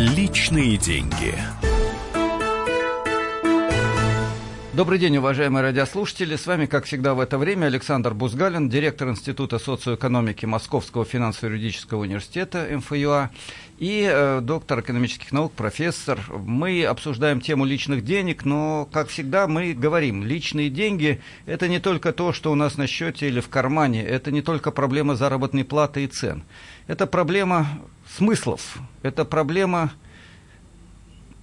Личные деньги. Добрый день, уважаемые радиослушатели. С вами, как всегда, в это время Александр Бузгалин, директор Института социоэкономики Московского финансово-юридического университета МФЮА и э, доктор экономических наук, профессор. Мы обсуждаем тему личных денег, но, как всегда, мы говорим, личные деньги – это не только то, что у нас на счете или в кармане, это не только проблема заработной платы и цен. Это проблема смыслов, это проблема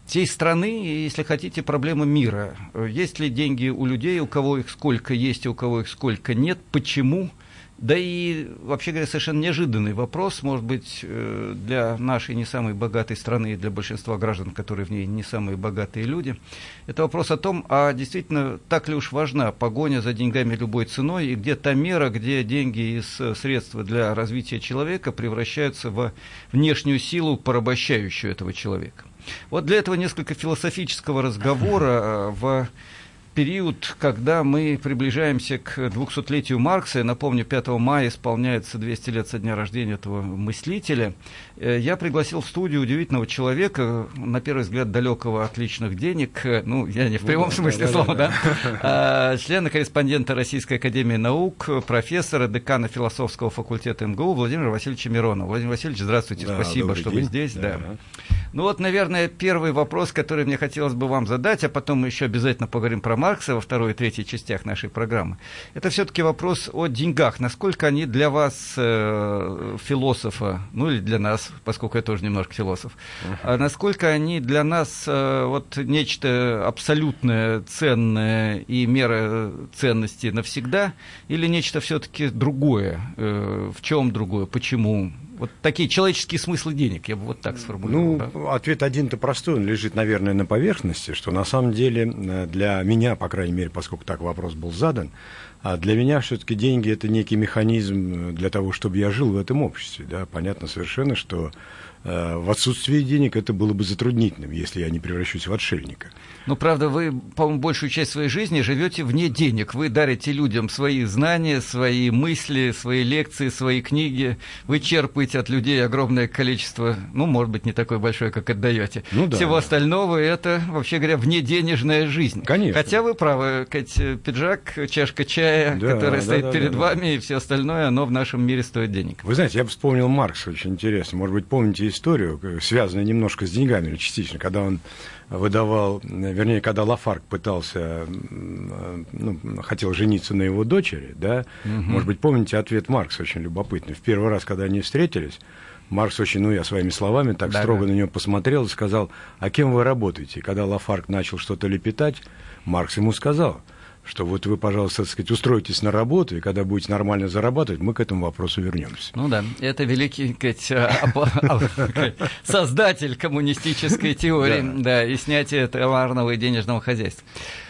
всей страны и, если хотите, проблема мира. Есть ли деньги у людей, у кого их сколько есть, у кого их сколько нет, почему? Да и, вообще говоря, совершенно неожиданный вопрос, может быть, э, для нашей не самой богатой страны и для большинства граждан, которые в ней не самые богатые люди. Это вопрос о том, а действительно так ли уж важна погоня за деньгами любой ценой, и где та мера, где деньги из э, средства для развития человека превращаются в внешнюю силу, порабощающую этого человека. Вот для этого несколько философического разговора э, в период, когда мы приближаемся к 200-летию Маркса, я напомню, 5 мая исполняется 200 лет со дня рождения этого мыслителя, э, я пригласил в студию удивительного человека, на первый взгляд далекого от личных денег, э, ну, я не в ну прямом ну, смысле да, слова, да, да, а, члена-корреспондента Российской Академии Наук, профессора, декана философского факультета МГУ Владимира Васильевича Миронова. Владимир Васильевич, здравствуйте, да, спасибо, что день. вы здесь. Да. Да. Ну вот, наверное, первый вопрос, который мне хотелось бы вам задать, а потом мы еще обязательно поговорим про Маркса во второй и третьей частях нашей программы. Это все-таки вопрос о деньгах. Насколько они для вас, э, философа, ну или для нас, поскольку я тоже немножко философ, а насколько они для нас э, вот нечто абсолютное, ценное и мера ценности навсегда, или нечто все-таки другое? Э, в чем другое? Почему? Вот такие человеческие смыслы денег, я бы вот так сформулировал. Ну, да? ответ один-то простой, он лежит, наверное, на поверхности, что на самом деле э, для меня, по крайней мере, поскольку так вопрос был задан, а для меня все-таки деньги это некий механизм э, для того, чтобы я жил в этом обществе. Да? Понятно совершенно, что э, в отсутствии денег это было бы затруднительным, если я не превращусь в отшельника. Ну, правда, вы, по-моему, большую часть своей жизни живете вне денег. Вы дарите людям свои знания, свои мысли, свои лекции, свои книги. Вы черпаете от людей огромное количество, ну, может быть, не такое большое, как отдаете. Ну, да, Всего остального это, вообще говоря, внеденежная жизнь. Конечно. Хотя вы правы, Кать, пиджак, чашка чая, да, которая да, стоит да, перед да, вами, да. и все остальное, оно в нашем мире стоит денег. Вы знаете, я вспомнил Маркса, очень интересно. Может быть, помните историю, связанную немножко с деньгами, или частично, когда он выдавал, вернее, когда Лафарк пытался, ну, хотел жениться на его дочери, да, угу. может быть, помните ответ Маркса очень любопытный. В первый раз, когда они встретились, Маркс очень, ну, я своими словами так да, строго да. на него посмотрел и сказал, а кем вы работаете? когда Лафарк начал что-то лепетать, Маркс ему сказал – что вот вы, пожалуйста, так сказать, устроитесь на работу, и когда будете нормально зарабатывать, мы к этому вопросу вернемся. Ну да, это великий сказать, создатель коммунистической теории, да, и снятие товарного и денежного хозяйства.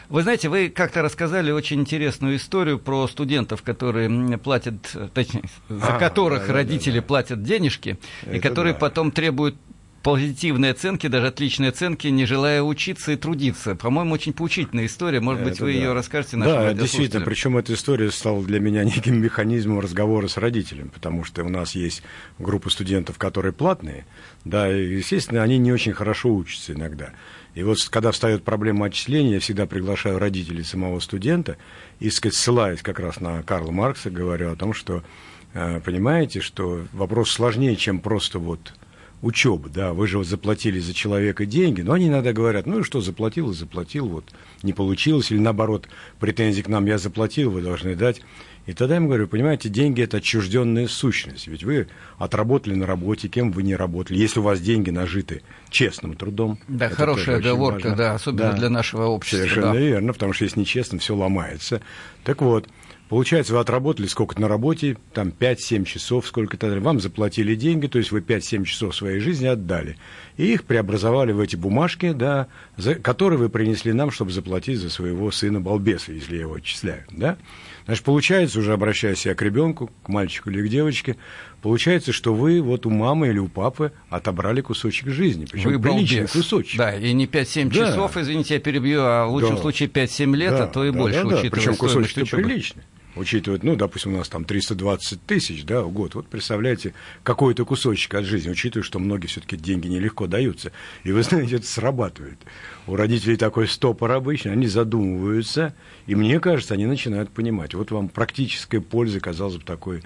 Вы знаете, вы как-то рассказали очень интересную историю про студентов, которые платят, точнее, за а, которых да, родители да, да. платят денежки, Это и которые да. потом требуют позитивные оценки, даже отличные оценки, не желая учиться и трудиться. По-моему, очень поучительная история. Может быть, Это вы да. ее расскажете нашим Да, действительно. Причем эта история стала для меня неким механизмом разговора с родителями, потому что у нас есть группа студентов, которые платные, да, и, естественно, они не очень хорошо учатся иногда. И вот когда встает проблема отчисления, я всегда приглашаю родителей самого студента и, сказать, ссылаясь как раз на Карла Маркса, говорю о том, что, э, понимаете, что вопрос сложнее, чем просто вот учебы, да, вы же вот заплатили за человека деньги, но они иногда говорят, ну и что, заплатил и заплатил, вот, не получилось, или наоборот, претензии к нам, я заплатил, вы должны дать. И тогда я им говорю, понимаете, деньги – это отчужденная сущность, ведь вы отработали на работе, кем вы не работали, если у вас деньги нажиты честным трудом. Да, хорошая оговорка, да, особенно да, для нашего общества. Совершенно да. верно, потому что если нечестно, все ломается. Так вот, Получается, вы отработали сколько-то на работе, там 5-7 часов, сколько-то, вам заплатили деньги, то есть вы 5-7 часов своей жизни отдали. И их преобразовали в эти бумажки, да, за, которые вы принесли нам, чтобы заплатить за своего сына-балбеса, если я его отчисляю, да. Значит, получается, уже обращаясь я к ребенку, к мальчику или к девочке, получается, что вы вот у мамы или у папы отобрали кусочек жизни, причем вы приличный балбес. кусочек. Да, и не 5-7 да. часов, извините, я перебью, а в лучшем да. случае 5-7 лет, а да, а то и да, больше, да, да. учитывая Причем кусочек приличный. Учитывая, ну, допустим, у нас там 320 тысяч, да, в год, вот представляете, какой-то кусочек от жизни, учитывая, что многие все-таки деньги нелегко даются. И вы знаете, это срабатывает. У родителей такой стопор обычно, они задумываются, и мне кажется, они начинают понимать. Вот вам практическая польза, казалось бы, такой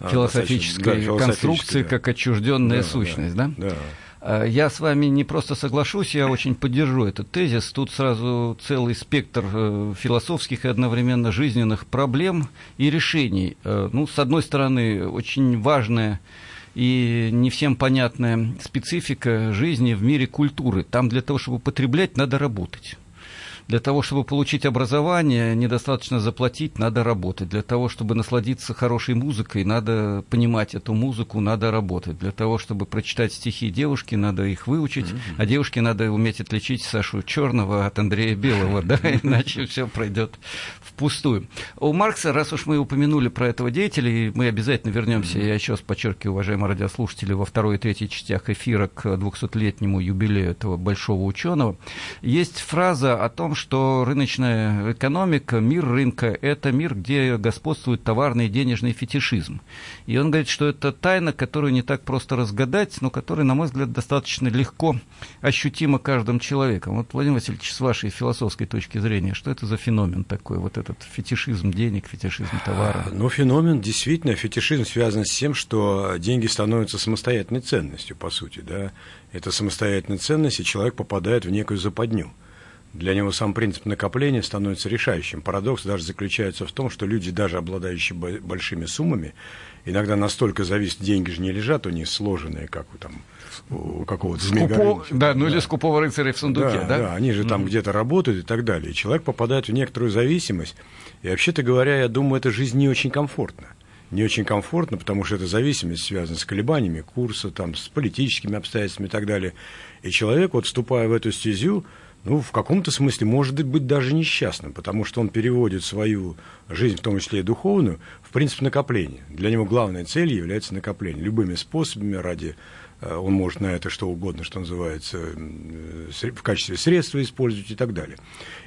а, философической да, конструкции, да. как отчужденная да, сущность, да? Да. да. А, я с вами не просто соглашусь, я очень поддержу этот тезис. Тут сразу целый спектр э, философских и одновременно жизненных проблем и решений. Э, ну, с одной стороны, очень важная и не всем понятная специфика жизни в мире культуры. Там для того, чтобы потреблять, надо работать. Для того, чтобы получить образование, недостаточно заплатить, надо работать. Для того, чтобы насладиться хорошей музыкой, надо понимать эту музыку, надо работать. Для того, чтобы прочитать стихи девушки, надо их выучить, mm-hmm. а девушке надо уметь отличить Сашу Черного от Андрея Белого, да, иначе все пройдет впустую. У Маркса, раз уж мы упомянули про этого деятеля, и мы обязательно вернемся, я еще раз подчеркиваю, уважаемые радиослушатели, во второй и третьей частях эфира к 200-летнему юбилею этого большого ученого, есть фраза о том, что рыночная экономика, мир рынка – это мир, где господствует товарный и денежный фетишизм. И он говорит, что это тайна, которую не так просто разгадать, но которая, на мой взгляд, достаточно легко ощутима каждым человеком. Вот, Владимир Васильевич, с вашей философской точки зрения, что это за феномен такой, вот этот фетишизм денег, фетишизм товара? Ну, феномен, действительно, фетишизм связан с тем, что деньги становятся самостоятельной ценностью, по сути, да. Это самостоятельная ценность, и человек попадает в некую западню – для него сам принцип накопления становится решающим. Парадокс даже заключается в том, что люди, даже обладающие большими суммами, иногда настолько зависят, деньги же не лежат у них сложенные, как у там у какого-то Скупо... Да, ну да. или скупого рыцаря в сундуке, да? Да, да они же mm-hmm. там где-то работают и так далее. И человек попадает в некоторую зависимость. И вообще-то говоря, я думаю, эта жизнь не очень комфортна. Не очень комфортно, потому что эта зависимость связана с колебаниями курса, там, с политическими обстоятельствами и так далее. И человек, вот вступая в эту стезю, ну, в каком-то смысле может быть даже несчастным, потому что он переводит свою жизнь, в том числе и духовную, в принцип накопления. Для него главной целью является накопление. Любыми способами ради э, он может на это что угодно, что называется, в качестве средства использовать и так далее.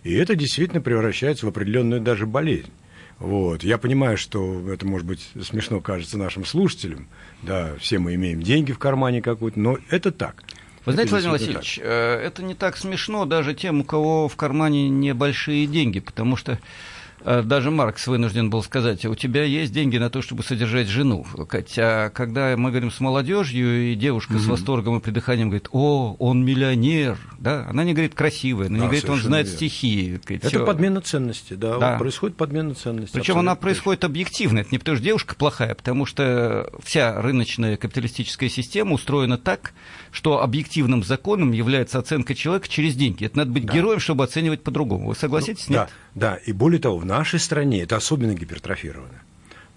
И это действительно превращается в определенную даже болезнь. Вот. Я понимаю, что это, может быть, смешно кажется нашим слушателям. Да, все мы имеем деньги в кармане какой-то, но это так. Вы знаете, Владимир Васильевич. Э, это не так смешно даже тем, у кого в кармане небольшие деньги, потому что даже Маркс вынужден был сказать, у тебя есть деньги на то, чтобы содержать жену. Хотя, когда мы говорим с молодежью, и девушка mm-hmm. с восторгом и придыханием говорит, о, он миллионер, да, она не говорит красивая, она да, не говорит, он знает верно. стихи. Говорит, это подмена ценностей, да, да. происходит подмена ценностей. Причем она происходит объективно, это не потому что девушка плохая, а потому что вся рыночная капиталистическая система устроена так, что объективным законом является оценка человека через деньги. Это надо быть да. героем, чтобы оценивать по-другому. Вы согласитесь? Ну, Нет? Да, да, и более того, нашей стране это особенно гипертрофировано.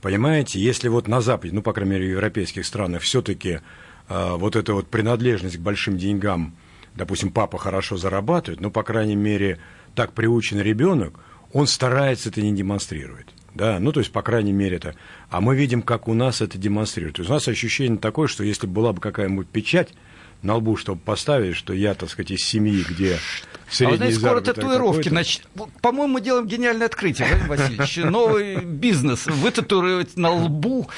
Понимаете, если вот на Западе, ну, по крайней мере, в европейских странах, все-таки э, а, вот эта вот принадлежность к большим деньгам, допустим, папа хорошо зарабатывает, ну, по крайней мере, так приучен ребенок, он старается это не демонстрировать. Да, ну, то есть, по крайней мере, это. А мы видим, как у нас это демонстрирует. То есть, у нас ощущение такое, что если была бы какая-нибудь печать на лбу, чтобы поставить, что я, так сказать, из семьи, где а вы знаете, скоро татуировки. Нач... По-моему, мы делаем гениальное открытие, Владимир Васильевич. Новый бизнес. Вытатуировать на лбу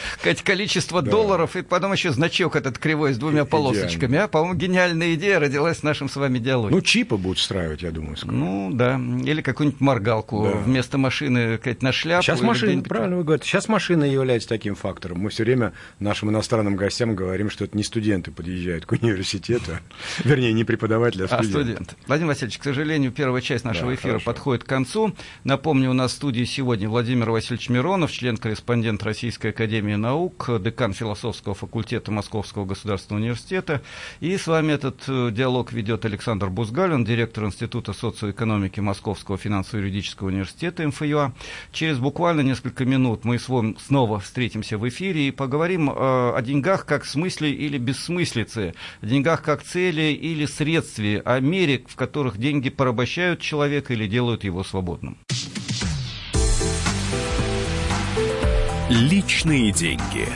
количество да. долларов, и потом еще значок этот кривой с двумя полосочками. А, по-моему, гениальная идея родилась в нашем с вами диалоге. Ну, чипы будут встраивать, я думаю, скоро. Ну, да. Или какую-нибудь моргалку да. вместо машины сказать, на шляпу. Сейчас машина, правильно вы говорите, сейчас машина является таким фактором. Мы все время нашим иностранным гостям говорим, что это не студенты подъезжают к университету, вернее, не преподаватели, а студенты. А студент. Владимир Васильевич, к сожалению, первая часть нашего да, эфира хорошо. подходит к концу. Напомню, у нас в студии сегодня Владимир Васильевич Миронов, член-корреспондент Российской Академии Наук, декан философского факультета Московского государственного университета. И с вами этот э, диалог ведет Александр Бузгалин, директор Института социоэкономики Московского финансово-юридического университета МФЮА. Через буквально несколько минут мы с вами снова встретимся в эфире и поговорим э, о деньгах как смысле или бессмыслице, о деньгах как цели или средстве, о мере, в которых деньги поработают порабощают человека или делают его свободным. Личные деньги.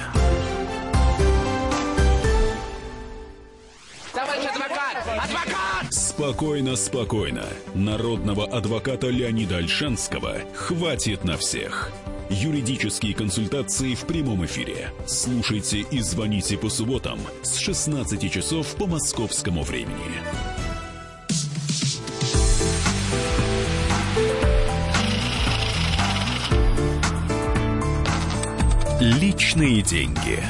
Товарищ адвокат! Адвокат! Спокойно, спокойно. Народного адвоката Леонида Альшанского хватит на всех. Юридические консультации в прямом эфире. Слушайте и звоните по субботам с 16 часов по московскому времени. Личные деньги.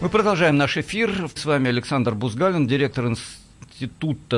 Мы продолжаем наш эфир. С вами Александр Бузгалин, директор Института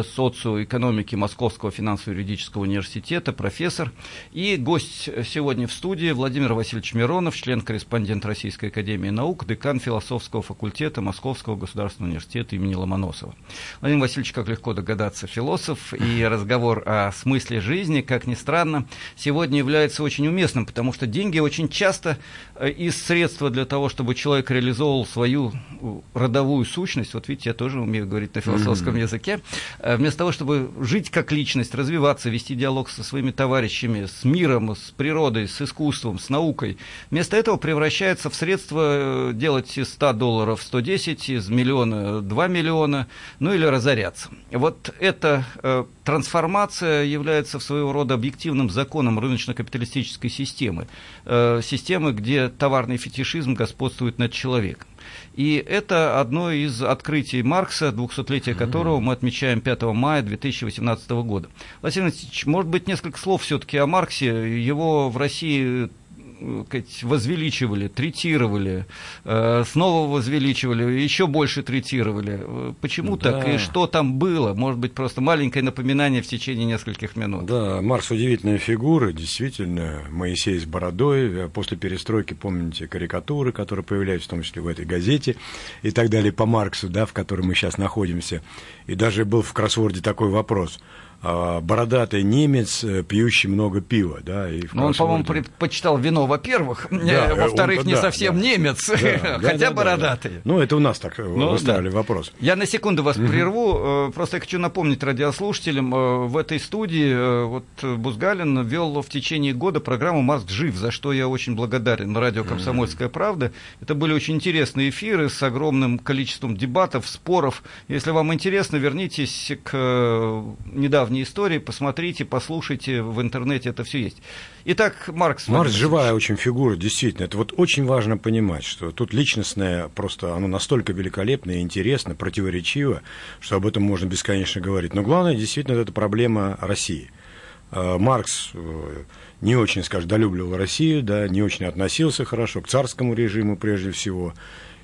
социоэкономики Московского финансово-юридического университета, профессор. И гость сегодня в студии Владимир Васильевич Миронов, член-корреспондент Российской Академии Наук, декан философского факультета Московского государственного университета имени Ломоносова. Владимир Васильевич, как легко догадаться, философ, и разговор о смысле жизни, как ни странно, сегодня является очень уместным, потому что деньги очень часто э, из средства для того, чтобы человек реализовывал свою э, родовую сущность, вот видите, я тоже умею говорить на философском mm-hmm. языке, языке, э, вместо того, чтобы жить как личность, развиваться, вести диалог со своими товарищами, с миром, с природой, с искусством, с наукой, вместо этого превращается в средство э, делать из 100 долларов 110, из миллиона 2 миллиона, ну или разоряться. Вот эта э, трансформация является своего рода объективным законом рыночно-капиталистической системы, э, системы, где товарный фетишизм господствует над человеком. И это одно из открытий Маркса, 200-летие которого мы отмечаем 5 мая 2018 года. Владимир Васильевич, может быть, несколько слов все-таки о Марксе. Его в России возвеличивали, третировали, э, снова возвеличивали, еще больше третировали. Э, почему да. так и что там было? Может быть, просто маленькое напоминание в течение нескольких минут. Да, Марс удивительная фигура, действительно, Моисей с бородой. После перестройки, помните, карикатуры, которые появляются в том числе в этой газете и так далее по Марксу, да, в которой мы сейчас находимся. И даже был в кроссворде такой вопрос – а, бородатый немец, э, пьющий много пива. Да, и Но он, по-моему, предпочитал вино, во-первых, да, э, во-вторых, он, не да, совсем да, немец, да, хотя да, бородатый. Да, Ну, это у нас так э, ну, выставили да. вопрос. Я на секунду вас прерву, просто я хочу напомнить радиослушателям, в этой студии вот Бузгалин вел в течение года программу «Марк жив», за что я очень благодарен радио «Комсомольская правда». Это были очень интересные эфиры с огромным количеством дебатов, споров. Если вам интересно, вернитесь к недавнему недавней истории, посмотрите, послушайте, в интернете это все есть. Итак, Маркс. Маркс живая очень фигура, действительно. Это вот очень важно понимать, что тут личностное просто, оно настолько великолепно и интересно, противоречиво, что об этом можно бесконечно говорить. Но главное, действительно, это проблема России. А, Маркс э, не очень, скажем, долюбливал Россию, да, не очень относился хорошо к царскому режиму прежде всего.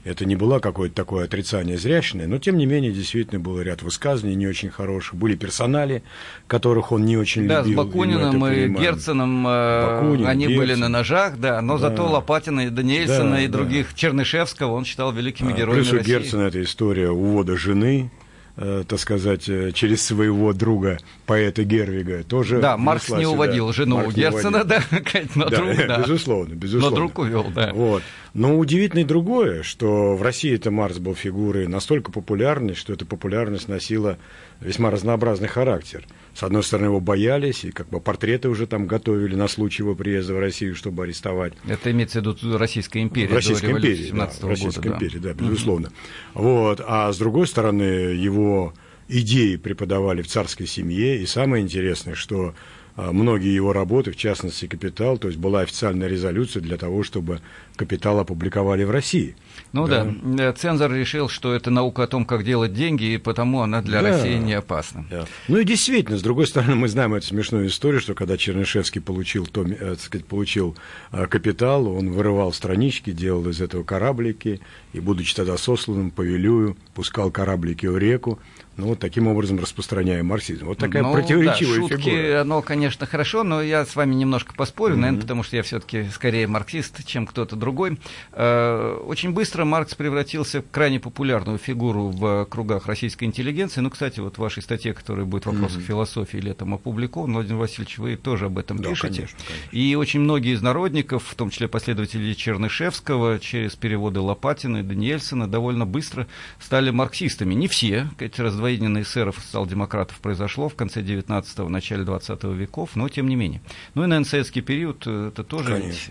Это не было какое-то такое отрицание зрящное, но тем не менее действительно был ряд высказываний не очень хороших. Были персонали, которых он не очень да, любил. Да, с Бакуниным и, и Герценом э, Бакунин, они Герцен. были на ножах, да, но да. зато Лопатина и Даниэльсона да, и других, да. Чернышевского он считал великими а, героями Плюс у Герцена эта история увода жены, э, так сказать, э, через своего друга, поэта Гервига, тоже... Да, Маркс не уводил да, жену Маркс Герцена, да, но да, друг, да. Безусловно, безусловно. Но друг увел, да. Вот. Но удивительно и другое, что в России это Марс был фигурой настолько популярной, что эта популярность носила весьма разнообразный характер. С одной стороны, его боялись, и как бы портреты уже там готовили на случай его приезда в Россию, чтобы арестовать. Это имеется в виду Российская империя. Российская империя, да, Российская года, империя, да, да безусловно. Mm-hmm. Вот. А с другой стороны, его идеи преподавали в царской семье, и самое интересное, что а, многие его работы, в частности «Капитал», то есть была официальная резолюция для того, чтобы «Капитал» опубликовали в России. Ну да, да. Э, цензор решил, что это наука о том, как делать деньги, и потому она для да. России не опасна. Да. Ну и действительно, с другой стороны, мы знаем эту смешную историю, что когда Чернышевский получил, то, э, сказать, получил э, «Капитал», он вырывал странички, делал из этого кораблики, и, будучи тогда сосланным по Вилюю, пускал кораблики в реку, ну, вот таким образом распространяем марксизм. Вот такая ну, противоречивая да, шутки, фигура. оно, конечно, хорошо, но я с вами немножко поспорю, mm-hmm. наверное, потому что я все-таки скорее марксист, чем кто-то другой. Э, очень быстро Маркс превратился в крайне популярную фигуру в кругах российской интеллигенции. Ну, кстати, вот в вашей статье, которая будет в вопросах mm-hmm. философии летом опубликована, Владимир Васильевич, вы тоже об этом да, пишете. Конечно, конечно. И очень многие из народников, в том числе последователи Чернышевского, через переводы Лопатина и Даниэльсона, довольно быстро стали марксистами. Не все, эти раздвоения раздвоение эсеров и социал-демократов произошло в конце 19-го, начале 20 веков, но тем не менее. Ну и, наверное, советский период, э, это тоже ведь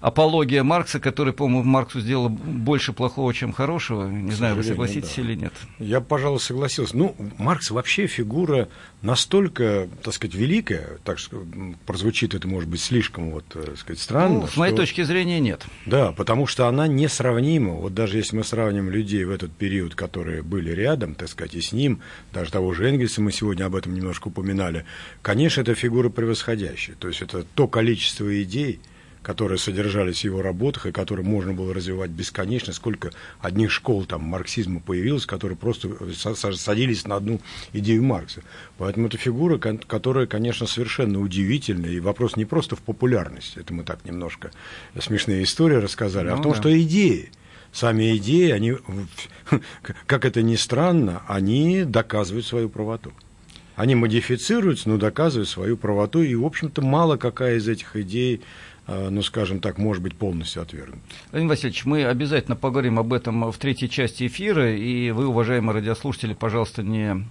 апология Маркса, который, по-моему, Марксу сделал больше плохого, чем хорошего. Не знаю, вы согласитесь да. или нет. Я, пожалуй, согласился. Ну, Маркс вообще фигура настолько, так сказать, великая, так что прозвучит это, может быть, слишком, вот, э, так сказать, странно. Ну, с моей что... точки зрения, нет. Да, потому что она несравнима. Вот даже если мы сравним людей в этот период, которые были рядом, так сказать, и с ним, даже того же Энгельса, мы сегодня об этом немножко упоминали, конечно, это фигура превосходящая. То есть это то количество идей, которые содержались в его работах и которые можно было развивать бесконечно, сколько одних школ там марксизма появилось, которые просто садились на одну идею Маркса. Поэтому это фигура, которая, конечно, совершенно удивительная, и вопрос не просто в популярности, это мы так немножко смешные истории рассказали, ну, а в том, да. что идеи, сами идеи, они, как это ни странно, они доказывают свою правоту. Они модифицируются, но доказывают свою правоту, и, в общем-то, мало какая из этих идей ну, скажем так, может быть полностью отвергнут. Владимир Васильевич, мы обязательно поговорим об этом в третьей части эфира, и вы, уважаемые радиослушатели, пожалуйста, не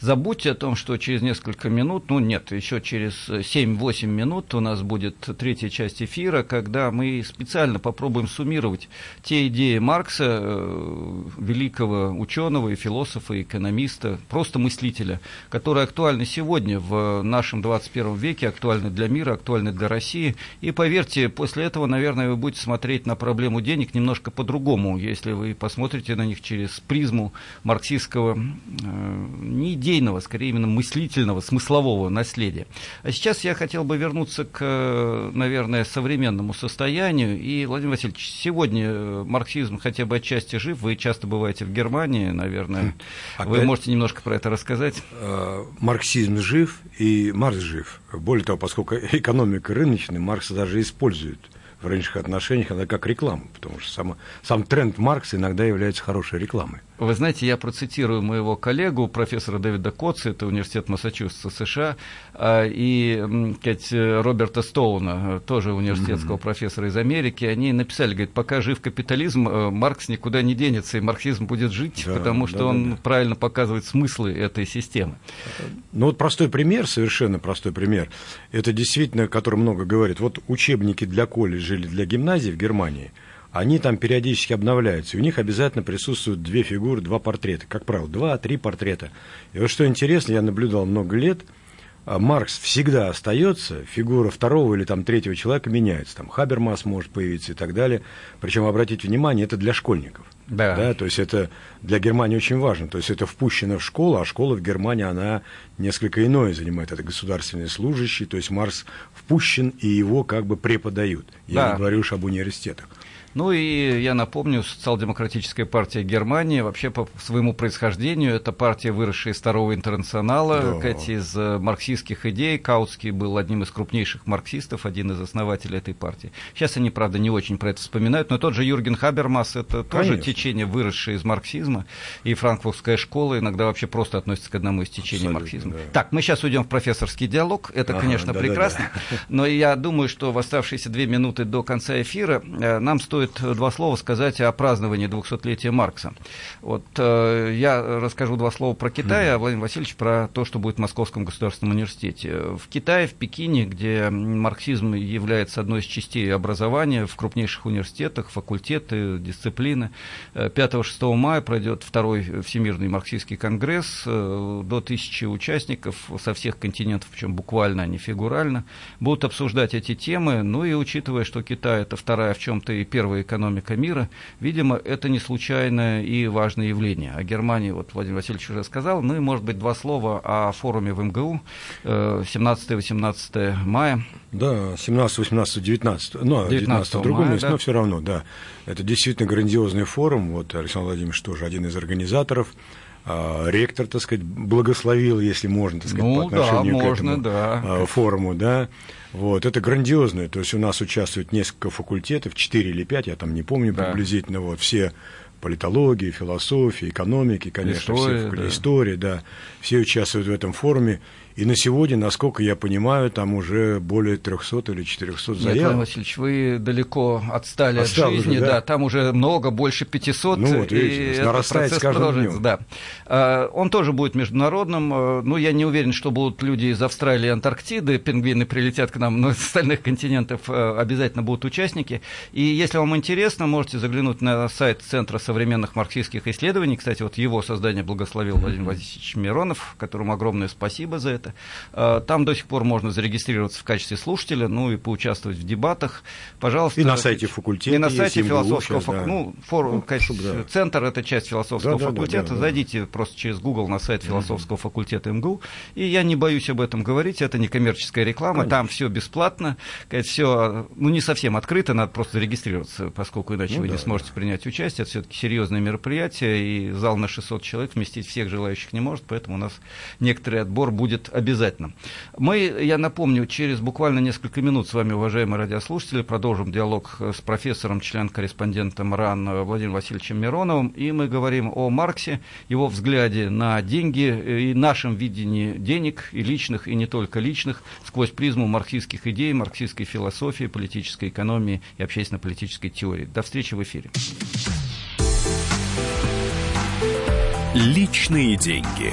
забудьте о том, что через несколько минут, ну нет, еще через 7-8 минут у нас будет третья часть эфира, когда мы специально попробуем суммировать те идеи Маркса, э, великого ученого и философа, и экономиста, просто мыслителя, которые актуальны сегодня в нашем 21 веке, актуальны для мира, актуальны для России, и поверьте, поверьте, после этого, наверное, вы будете смотреть на проблему денег немножко по-другому, если вы посмотрите на них через призму марксистского, э, не идейного, скорее именно мыслительного, смыслового наследия. А сейчас я хотел бы вернуться к, наверное, современному состоянию. И, Владимир Васильевич, сегодня марксизм хотя бы отчасти жив. Вы часто бываете в Германии, наверное. Опять? Вы можете немножко про это рассказать? Э, марксизм жив и Маркс жив. Более того, поскольку экономика рыночная, Маркс даже используют в рыночных отношениях, она как реклама, потому что сам, сам тренд Маркса иногда является хорошей рекламой. Вы знаете, я процитирую моего коллегу, профессора Дэвида Котса, это университет Массачусетса, США, а, и сказать, Роберта Стоуна, тоже университетского mm-hmm. профессора из Америки, они написали, говорят, пока жив капитализм, э, Маркс никуда не денется, и марксизм будет жить, да, потому что да, он да. правильно показывает смыслы этой системы. Ну вот простой пример, совершенно простой пример, это действительно, который много говорит, вот учебники для колледжа или для гимназии в Германии – они там периодически обновляются, и у них обязательно присутствуют две фигуры, два портрета, как правило, два-три портрета. И вот что интересно, я наблюдал много лет, а Маркс всегда остается, фигура второго или там третьего человека меняется, там Хабермас может появиться и так далее. Причем, обратите внимание, это для школьников. Да. да. То есть это для Германии очень важно. То есть это впущено в школу, а школа в Германии, она несколько иное занимает. Это государственные служащие, то есть Маркс впущен, и его как бы преподают. Я да. не говорю уж об университетах. Ну и я напомню, социал-демократическая партия Германии вообще по своему происхождению это партия, выросшая из второго интернационала, да. из э, марксистских идей. Каутский был одним из крупнейших марксистов, один из основателей этой партии. Сейчас они, правда, не очень про это вспоминают, но тот же Юрген Хабермас это тоже Конечно. течение, выросшее из марксизма, и франкфуртская школа иногда вообще просто относится к одному из течений Абсолютно, марксизма. Да. Так, мы сейчас уйдем в профессорский диалог, это, ага, конечно, да, прекрасно, да, да. но я думаю, что в оставшиеся две минуты до конца эфира э, нам стоит стоит два слова сказать о праздновании 200-летия Маркса. Вот э, я расскажу два слова про Китай, а Владимир Васильевич про то, что будет в Московском государственном университете. В Китае, в Пекине, где марксизм является одной из частей образования, в крупнейших университетах, факультеты, дисциплины, 5-6 э, мая пройдет второй Всемирный марксистский конгресс, э, до тысячи участников со всех континентов, причем буквально, а не фигурально, будут обсуждать эти темы, ну и учитывая, что Китай это вторая в чем-то и первая первая экономика мира, видимо, это не случайное и важное явление. О Германии, вот Владимир Васильевич уже сказал, ну и, может быть, два слова о форуме в МГУ 17-18 э, мая. Да, 17, 18, 19, ну, 19 в другом месте, да? но все равно, да. Это действительно грандиозный форум, вот Александр Владимирович тоже один из организаторов, а, ректор, так сказать, благословил, если можно, так сказать, ну, по отношению да, к этому да. А, форуму, да. Вот, это грандиозно, то есть у нас участвует несколько факультетов, 4 или 5, я там не помню да. приблизительно, вот, все политологии, философии, экономики, конечно, история, все, да. история, да. Все участвуют в этом форуме. И на сегодня, насколько я понимаю, там уже более 300 или 400 заявок. Нет, Владимир Васильевич, вы далеко отстали Отстал от жизни, уже, да? да, там уже много, больше 500, ну, вот, видите, и нарастает процесс продолжается. Да. А, он тоже будет международным, а, ну, я не уверен, что будут люди из Австралии и Антарктиды, пингвины прилетят к нам, но из остальных континентов а, обязательно будут участники. И если вам интересно, можете заглянуть на сайт Центра современных марксистских исследований, кстати, вот его создание благословил Владимир Васильевич Миронов, которому огромное спасибо за это это. Э, там до сих пор можно зарегистрироваться в качестве слушателя, ну и поучаствовать в дебатах. Пожалуйста. И на сайте факультета. И на сайте философского факультета. Да. Ну, фор... ну, да. центр это часть философского да, факультета. Да, да, Зайдите да. просто через Google на сайт философского факультета МГУ. И я не боюсь об этом говорить. Это не коммерческая реклама. Конечно. Там все бесплатно. Все, ну, не совсем открыто, надо просто зарегистрироваться, поскольку иначе ну, вы да, не сможете принять участие. Это все-таки серьезное мероприятие, и зал на 600 человек вместить всех желающих не может, поэтому у нас некоторый отбор будет обязательно. Мы, я напомню, через буквально несколько минут с вами, уважаемые радиослушатели, продолжим диалог с профессором, член-корреспондентом РАН Владимиром Васильевичем Мироновым, и мы говорим о Марксе, его взгляде на деньги и нашем видении денег, и личных, и не только личных, сквозь призму марксистских идей, марксистской философии, политической экономии и общественно-политической теории. До встречи в эфире. Личные деньги.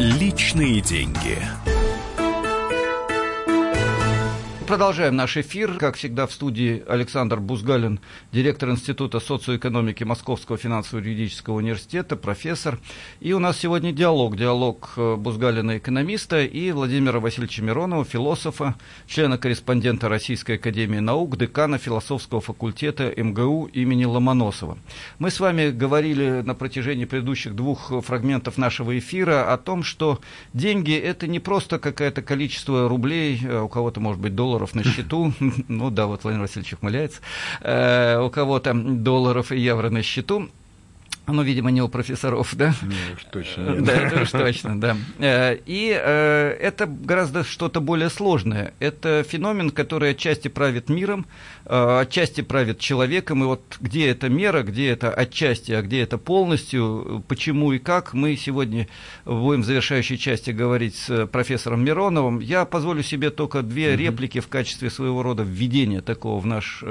Личные деньги продолжаем наш эфир. Как всегда, в студии Александр Бузгалин, директор Института социоэкономики Московского финансово-юридического университета, профессор. И у нас сегодня диалог. Диалог э, Бузгалина, экономиста, и Владимира Васильевича Миронова, философа, члена-корреспондента Российской академии наук, декана философского факультета МГУ имени Ломоносова. Мы с вами говорили на протяжении предыдущих двух фрагментов нашего эфира о том, что деньги – это не просто какое-то количество рублей, э, у кого-то, может быть, долларов, долларов на счету, ну да, вот Владимир Васильевич ухмыляется, э, у кого-то долларов и евро на счету, ну, видимо, не у профессоров, да? Ну, уж точно нет. Да, это уж точно, да. Э, и э, это гораздо что-то более сложное. Это феномен, который отчасти правит миром, э, отчасти правит человеком. И вот где эта мера, где это отчасти, а где это полностью, почему и как, мы сегодня будем в завершающей части говорить с профессором Мироновым. Я позволю себе только две реплики в качестве своего рода введения такого в наш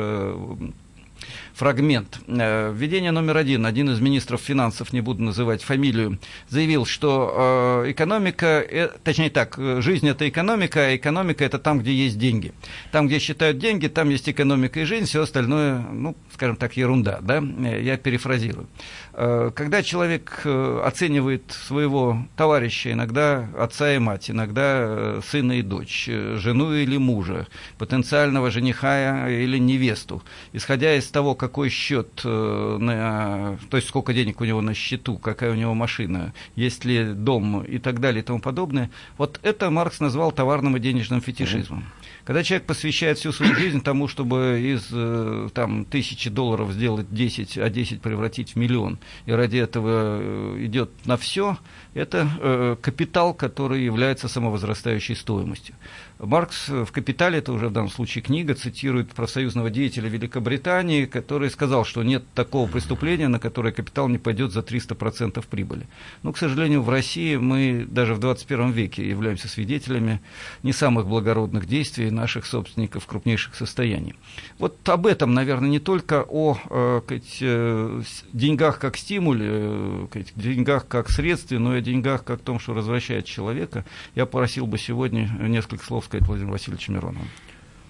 фрагмент. Э, введение номер один. Один из министров финансов, не буду называть фамилию, заявил, что э, экономика, э, точнее так, жизнь это экономика, а экономика это там, где есть деньги. Там, где считают деньги, там есть экономика и жизнь, все остальное, ну, скажем так, ерунда, да, я перефразирую. Когда человек оценивает своего товарища, иногда отца и мать, иногда сына и дочь, жену или мужа, потенциального жениха или невесту, исходя из того, как какой счет, э, на, то есть сколько денег у него на счету, какая у него машина, есть ли дом и так далее и тому подобное, вот это Маркс назвал товарным и денежным фетишизмом. Когда человек посвящает всю свою жизнь тому, чтобы из э, там, тысячи долларов сделать 10, а 10 превратить в миллион, и ради этого э, идет на все, это э, капитал, который является самовозрастающей стоимостью. Маркс в «Капитале», это уже в данном случае книга, цитирует профсоюзного деятеля Великобритании, который сказал, что нет такого преступления, на которое капитал не пойдет за 300% прибыли. Но, к сожалению, в России мы даже в 21 веке являемся свидетелями не самых благородных действий наших собственников крупнейших состояний. Вот об этом, наверное, не только о э, сказать, э, деньгах как стимуле, э, сказать, деньгах как средстве, но и о деньгах как том, что развращает человека. Я просил бы сегодня несколько слов сказать Владимир Васильевич Миронову.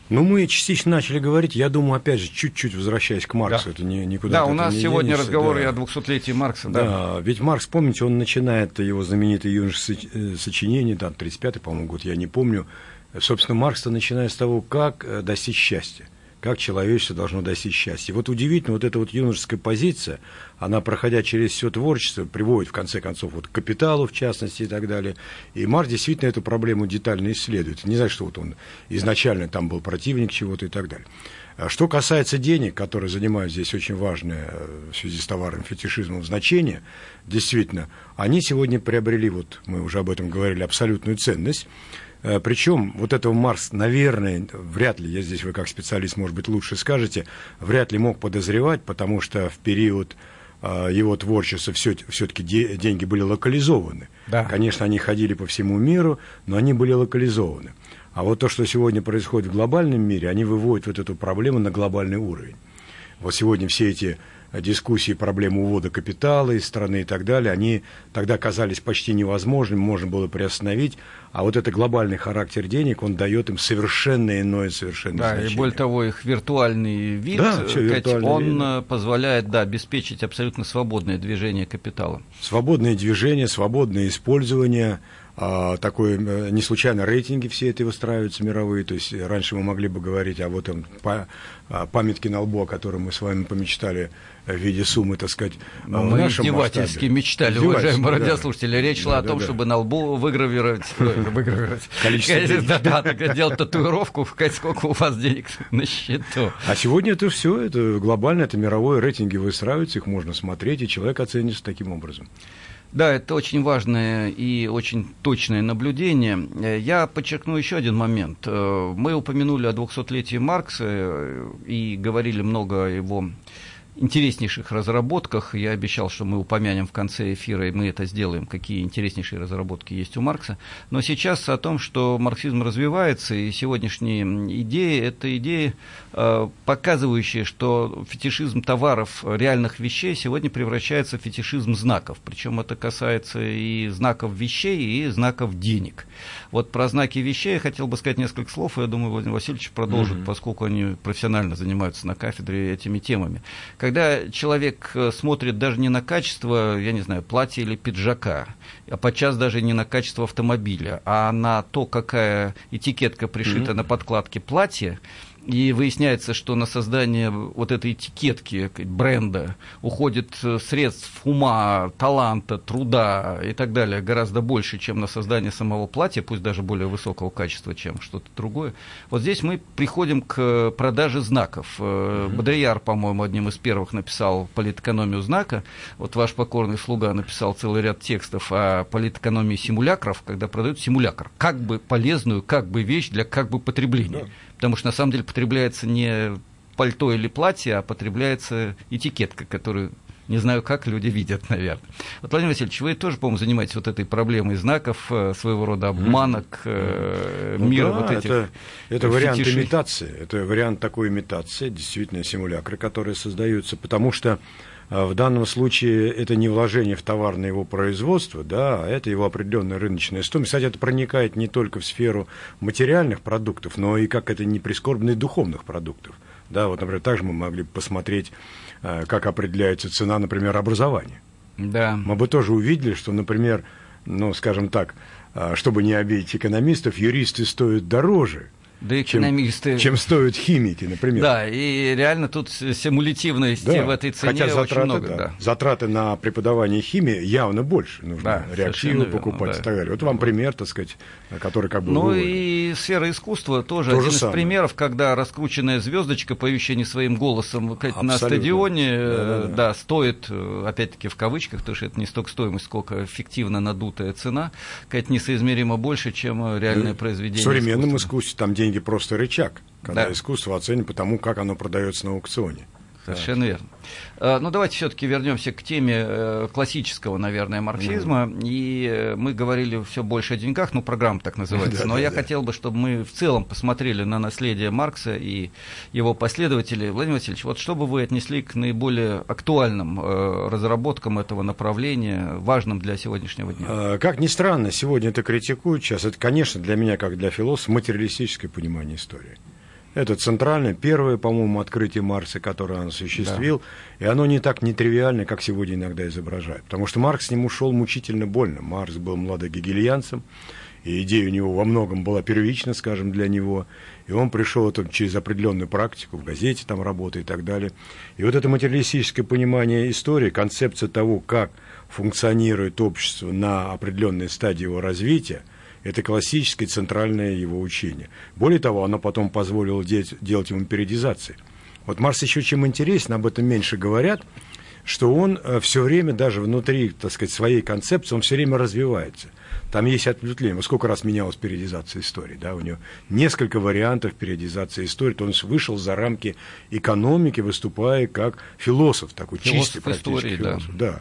Ну, мы частично начали говорить, я думаю, опять же, чуть-чуть возвращаясь к Марксу, да. это не, никуда Да, у нас сегодня денешься, разговоры да. о 200-летии Маркса, да. Да, ведь Маркс, помните, он начинает его знаменитое юношеское сочинение, там, 35-й, по-моему, год, я не помню. Собственно, Маркс-то начинает с того, как э, достичь счастья. как человечество должно достичь счастья. Вот удивительно, вот эта вот юношеская позиция, она, проходя через все творчество, приводит, в конце концов, вот к капиталу, в частности, и так далее. И Марс действительно эту проблему детально исследует. Не знаю, что вот он изначально там был противник чего-то и так далее. А что касается денег, которые занимают здесь очень важное э, в связи с товаром фетишизмом значение, действительно, они сегодня приобрели, вот мы уже об этом говорили, абсолютную ценность. Э, Причем вот этого Марс, наверное, вряд ли, я здесь вы как специалист, может быть, лучше скажете, вряд ли мог подозревать, потому что в период э, его творчества все-таки деньги были локализованы. Да. Конечно, они ходили по всему миру, но они были локализованы. А вот то, что сегодня происходит в глобальном мире, они выводят вот эту проблему на глобальный уровень. Вот сегодня все эти дискуссии, проблемы увода капитала из страны и так далее, они тогда казались почти невозможными, можно было приостановить, а вот это глобальный характер денег, он дает им совершенно иное совершенно Да, значение. и более того, их виртуальный вид, да, все, виртуальный он вид. Э, позволяет да, обеспечить абсолютно свободное движение капитала. Свободное движение, свободное использование – такой, э, не случайно рейтинги все это выстраиваются мировые, то есть раньше мы могли бы говорить о вот этом а, памятке на лбу, о котором мы с вами помечтали в виде суммы, так сказать, Но мы издевательски масштабе. мечтали, уважаемые да. радиослушатели. Речь шла да, о том, да, чтобы на лбу выгравировать... выгравировать. Количество Да, да, делать татуировку, сколько у вас денег на счету. А сегодня это все, это глобально, это мировое, рейтинги выстраиваются, их можно смотреть, и человек оценится таким образом. Да, это очень важное и очень точное наблюдение. Э, я подчеркну еще один момент. Э, мы упомянули о 200-летии Маркса э, и говорили много о его интереснейших разработках. Я обещал, что мы упомянем в конце эфира, и мы это сделаем, какие интереснейшие разработки есть у Маркса. Но сейчас о том, что марксизм развивается, и сегодняшние идеи, это идеи, э, показывающие, что фетишизм товаров, реальных вещей сегодня превращается в фетишизм знаков. Причем это касается и знаков вещей, и знаков денег. Вот про знаки вещей я хотел бы сказать несколько слов, и я думаю, Владимир Васильевич продолжит, mm-hmm. поскольку они профессионально занимаются на кафедре этими темами. Когда человек э, смотрит даже не на качество, я не знаю, платья или пиджака, а подчас даже не на качество автомобиля, а на то, какая этикетка пришита mm-hmm. на подкладке платья, и выясняется, что на создание вот этой этикетки, бренда, уходит э, средств ума, таланта, труда и так далее гораздо больше, чем на создание самого платья, пусть даже более высокого качества, чем что-то другое. Вот здесь мы приходим к продаже знаков. Mm-hmm. Бодрияр, по-моему, одним из первых написал политэкономию знака. Вот ваш покорный слуга написал целый ряд текстов о политэкономии симулякров, когда продают симулякр. Как бы полезную, как бы вещь для как бы потребления. Потому что на самом деле потребляется не пальто или платье, а потребляется этикетка, которую не знаю, как люди видят, наверное. Вот, Владимир Васильевич, вы тоже, по-моему, занимаетесь вот этой проблемой знаков, э, своего рода обманок, э, ну, мира да, вот этих Это, это вариант имитации, это вариант такой имитации, действительно, симулякры, которые создаются, потому что в данном случае это не вложение в товар на его производство, да, а это его определенная рыночная стоимость. Кстати, это проникает не только в сферу материальных продуктов, но и, как это не прискорбно, и духовных продуктов. Да, вот, например, также мы могли бы посмотреть, а, как определяется цена, например, образования. Да. Мы бы тоже увидели, что, например, ну, скажем так, а, чтобы не обидеть экономистов, юристы стоят дороже, да экономисты. Чем, чем стоят химики, например. Да, и реально тут симулятивности да. в этой цене Хотя затраты, очень много. Да. Да. Затраты на преподавание химии явно больше. Нужно да, реактивы покупать да. и так далее. Вот вам пример, так сказать, который как бы Ну выводит. и сфера искусства тоже То один из самое. примеров, когда раскрученная звездочка, поющая не своим голосом на стадионе, да, да, да. да, стоит, опять-таки в кавычках, потому что это не столько стоимость, сколько эффективно надутая цена, какая-то несоизмеримо больше, чем реальное да. произведение. В современном искусстве там деньги деньги просто рычаг, когда да. искусство оценит по тому, как оно продается на аукционе. Совершенно верно. А, ну, давайте все-таки вернемся к теме э, классического, наверное, марксизма. Mm. И э, мы говорили все больше о деньгах, ну, программа так называется. Но я хотел бы, чтобы мы в целом посмотрели на наследие Маркса и его последователей. Владимир Васильевич, вот что бы вы отнесли к наиболее актуальным э, разработкам этого направления, важным для сегодняшнего дня? А, как ни странно, сегодня это критикуют сейчас. Это, конечно, для меня, как для философа, материалистическое понимание истории. Это центральное, первое, по-моему, открытие Маркса, которое он осуществил. Да. И оно не так нетривиально, как сегодня иногда изображают. Потому что Маркс с ним ушел мучительно больно. Маркс был младогегельянцем. и идея у него во многом была первична, скажем, для него, и он пришел это через определенную практику, в газете там работа и так далее. И вот это материалистическое понимание истории, концепция того, как функционирует общество на определенной стадии его развития, это классическое центральное его учение. Более того, оно потом позволило делать, делать ему периодизации. Вот Марс еще чем интересен, об этом меньше говорят, что он э, все время, даже внутри, так сказать, своей концепции, он все время развивается. Там есть ответвление. Вот сколько раз менялась периодизация истории, да, у него несколько вариантов периодизации истории, то он вышел за рамки экономики, выступая как философ, такой философ чистый практически истории, философ. Да. да.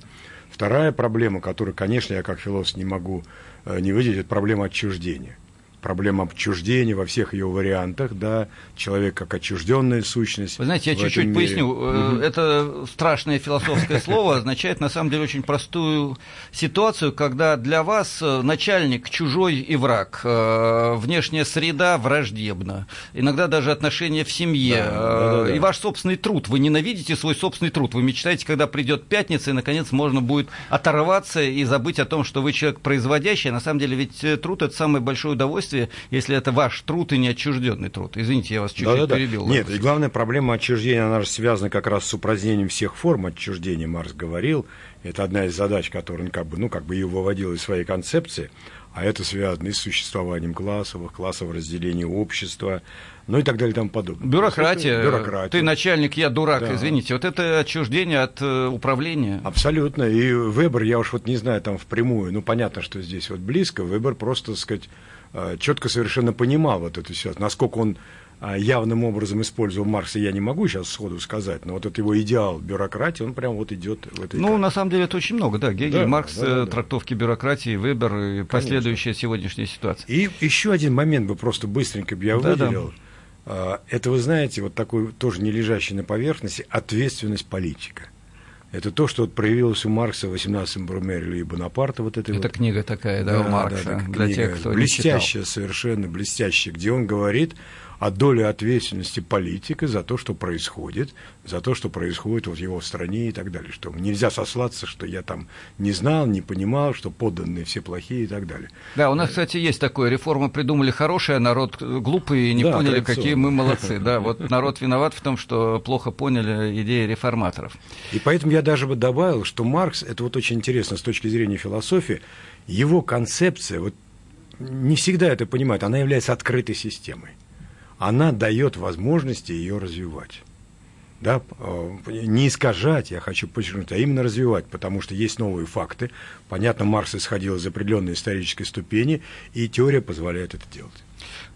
Вторая проблема, которую, конечно, я как философ не могу не выделить, это проблема отчуждения проблема отчуждения во всех ее вариантах, да, человек как отчужденная сущность. Вы знаете, я чуть-чуть поясню. Угу. Это страшное философское слово означает на самом деле очень простую ситуацию, когда для вас э, начальник чужой и враг, э, внешняя среда враждебна, иногда даже отношения в семье, да, да, да, и ваш собственный труд. Вы ненавидите свой собственный труд. Вы мечтаете, когда придет пятница, и наконец можно будет оторваться и забыть о том, что вы человек производящий. На самом деле ведь труд это самое большое удовольствие удовольствие, если это ваш труд и не отчужденный труд. Извините, я вас чуть-чуть да, да, перебил. Да. Нет, и главная проблема отчуждения, она же связана как раз с упразднением всех форм отчуждения, Марс говорил. Это одна из задач, которую он как бы, ну, как бы ее выводил из своей концепции. А это связано и с существованием классовых, классового разделения общества, ну и так далее и тому подобное. Бюрократия. Бюрократия. Ты начальник, я дурак, да. извините. Вот это отчуждение от э, управления. Абсолютно. И Вебер, я уж вот не знаю там впрямую, ну понятно, что здесь вот близко, Вебер просто, так сказать, четко совершенно понимал вот эту ситуацию. Насколько он э, явным образом использовал Маркса, я не могу сейчас сходу сказать, но вот этот его идеал бюрократии, он прям вот идет в этой... Ну, карте. на самом деле, это очень много, да. Гегель, да, Маркс, да, да, да. трактовки бюрократии, Вебер и Конечно. последующая сегодняшняя ситуация. И еще один момент бы просто быстренько я да, выделил. Да. Это, вы знаете, вот такой тоже не лежащий на поверхности, ответственность политика. Это то, что вот проявилось у Маркса в 18-м Брумере и Бонапарта. Вот этой Это вот. книга такая, да, да у Маркса, да, для книга, тех, кто Блестящая, не читал. совершенно блестящая, где он говорит а доля ответственности политика за то, что происходит, за то, что происходит вот в его стране и так далее. Что нельзя сослаться, что я там не знал, не понимал, что подданные все плохие и так далее. Да, у нас, кстати, есть такое. Реформы придумали хорошие, а народ глупый и не да, поняли, какие мы молодцы. Да, вот народ виноват в том, что плохо поняли идеи реформаторов. И поэтому я даже бы добавил, что Маркс, это вот очень интересно с точки зрения философии, его концепция, вот не всегда это понимают, она является открытой системой она дает возможности ее развивать. Да, э, не искажать, я хочу подчеркнуть, а именно развивать, потому что есть новые факты. Понятно, Маркс исходил из определенной исторической ступени, и теория позволяет это делать.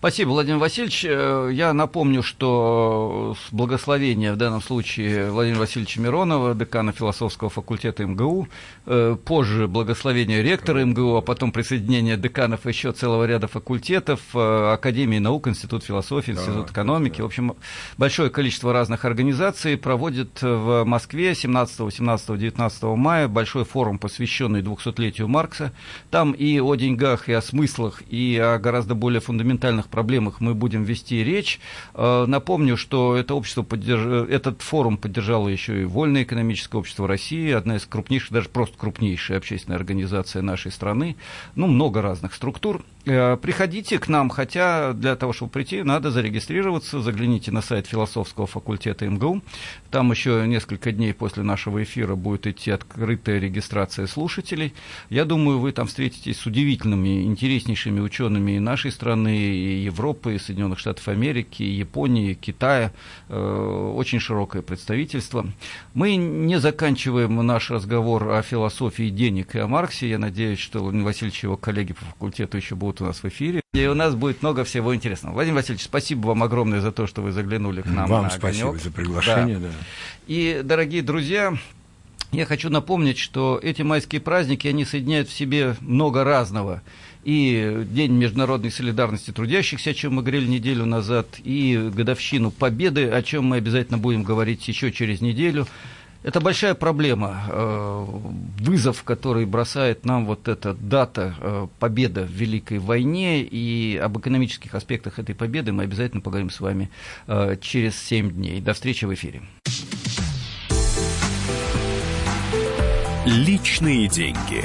Спасибо, Владимир Васильевич. Э, я напомню, что с благословения в данном случае Владимира Васильевича Миронова, декана философского факультета МГУ, э, позже благословение ректора МГУ, а потом присоединение деканов еще целого ряда факультетов, э, Академии наук, Институт философии, Институт да, экономики. Да. В общем, большое количество разных организаций проводит в Москве 17, 18, 19 мая большой форум, посвященный 200-летию Маркса. Там и о деньгах, и о смыслах, и о гораздо более фундаментальных проблемах мы будем вести речь. Э, напомню, что это общество поддерж... этот форум поддержало еще и Вольное экономическое общество России, одна из крупнейших, даже просто крупнейшая общественная организация нашей страны. Ну, много разных структур. Э, приходите к нам, хотя для того, чтобы прийти, надо зарегистрироваться. Загляните на сайт философского факультета МГУ. Там еще несколько дней после нашего эфира будет идти открытая регистрация слушателей. Я думаю, вы там встретитесь с удивительными, интереснейшими учеными нашей страны, и Европы, и Соединенных Штатов Америки, и Японии, и Китая. Э, очень широкое представительство. Мы не заканчиваем наш разговор о философии денег и о Марксе. Я надеюсь, что Владимир Васильевич и его коллеги по факультету еще будут будут у нас в эфире. И у нас будет много всего интересного. Владимир Васильевич, спасибо вам огромное за то, что вы заглянули к нам вам на спасибо за приглашение. Да. Да. И, дорогие друзья, я хочу напомнить, что эти майские праздники, они соединяют в себе много разного. И День международной солидарности трудящихся, о чем мы говорили неделю назад, и годовщину Победы, о чем мы обязательно будем говорить еще через неделю. Это большая проблема, э, вызов, который бросает нам вот эта дата э, победы в Великой войне, и об экономических аспектах этой победы мы обязательно поговорим с вами э, через 7 дней. До встречи в эфире. Личные деньги.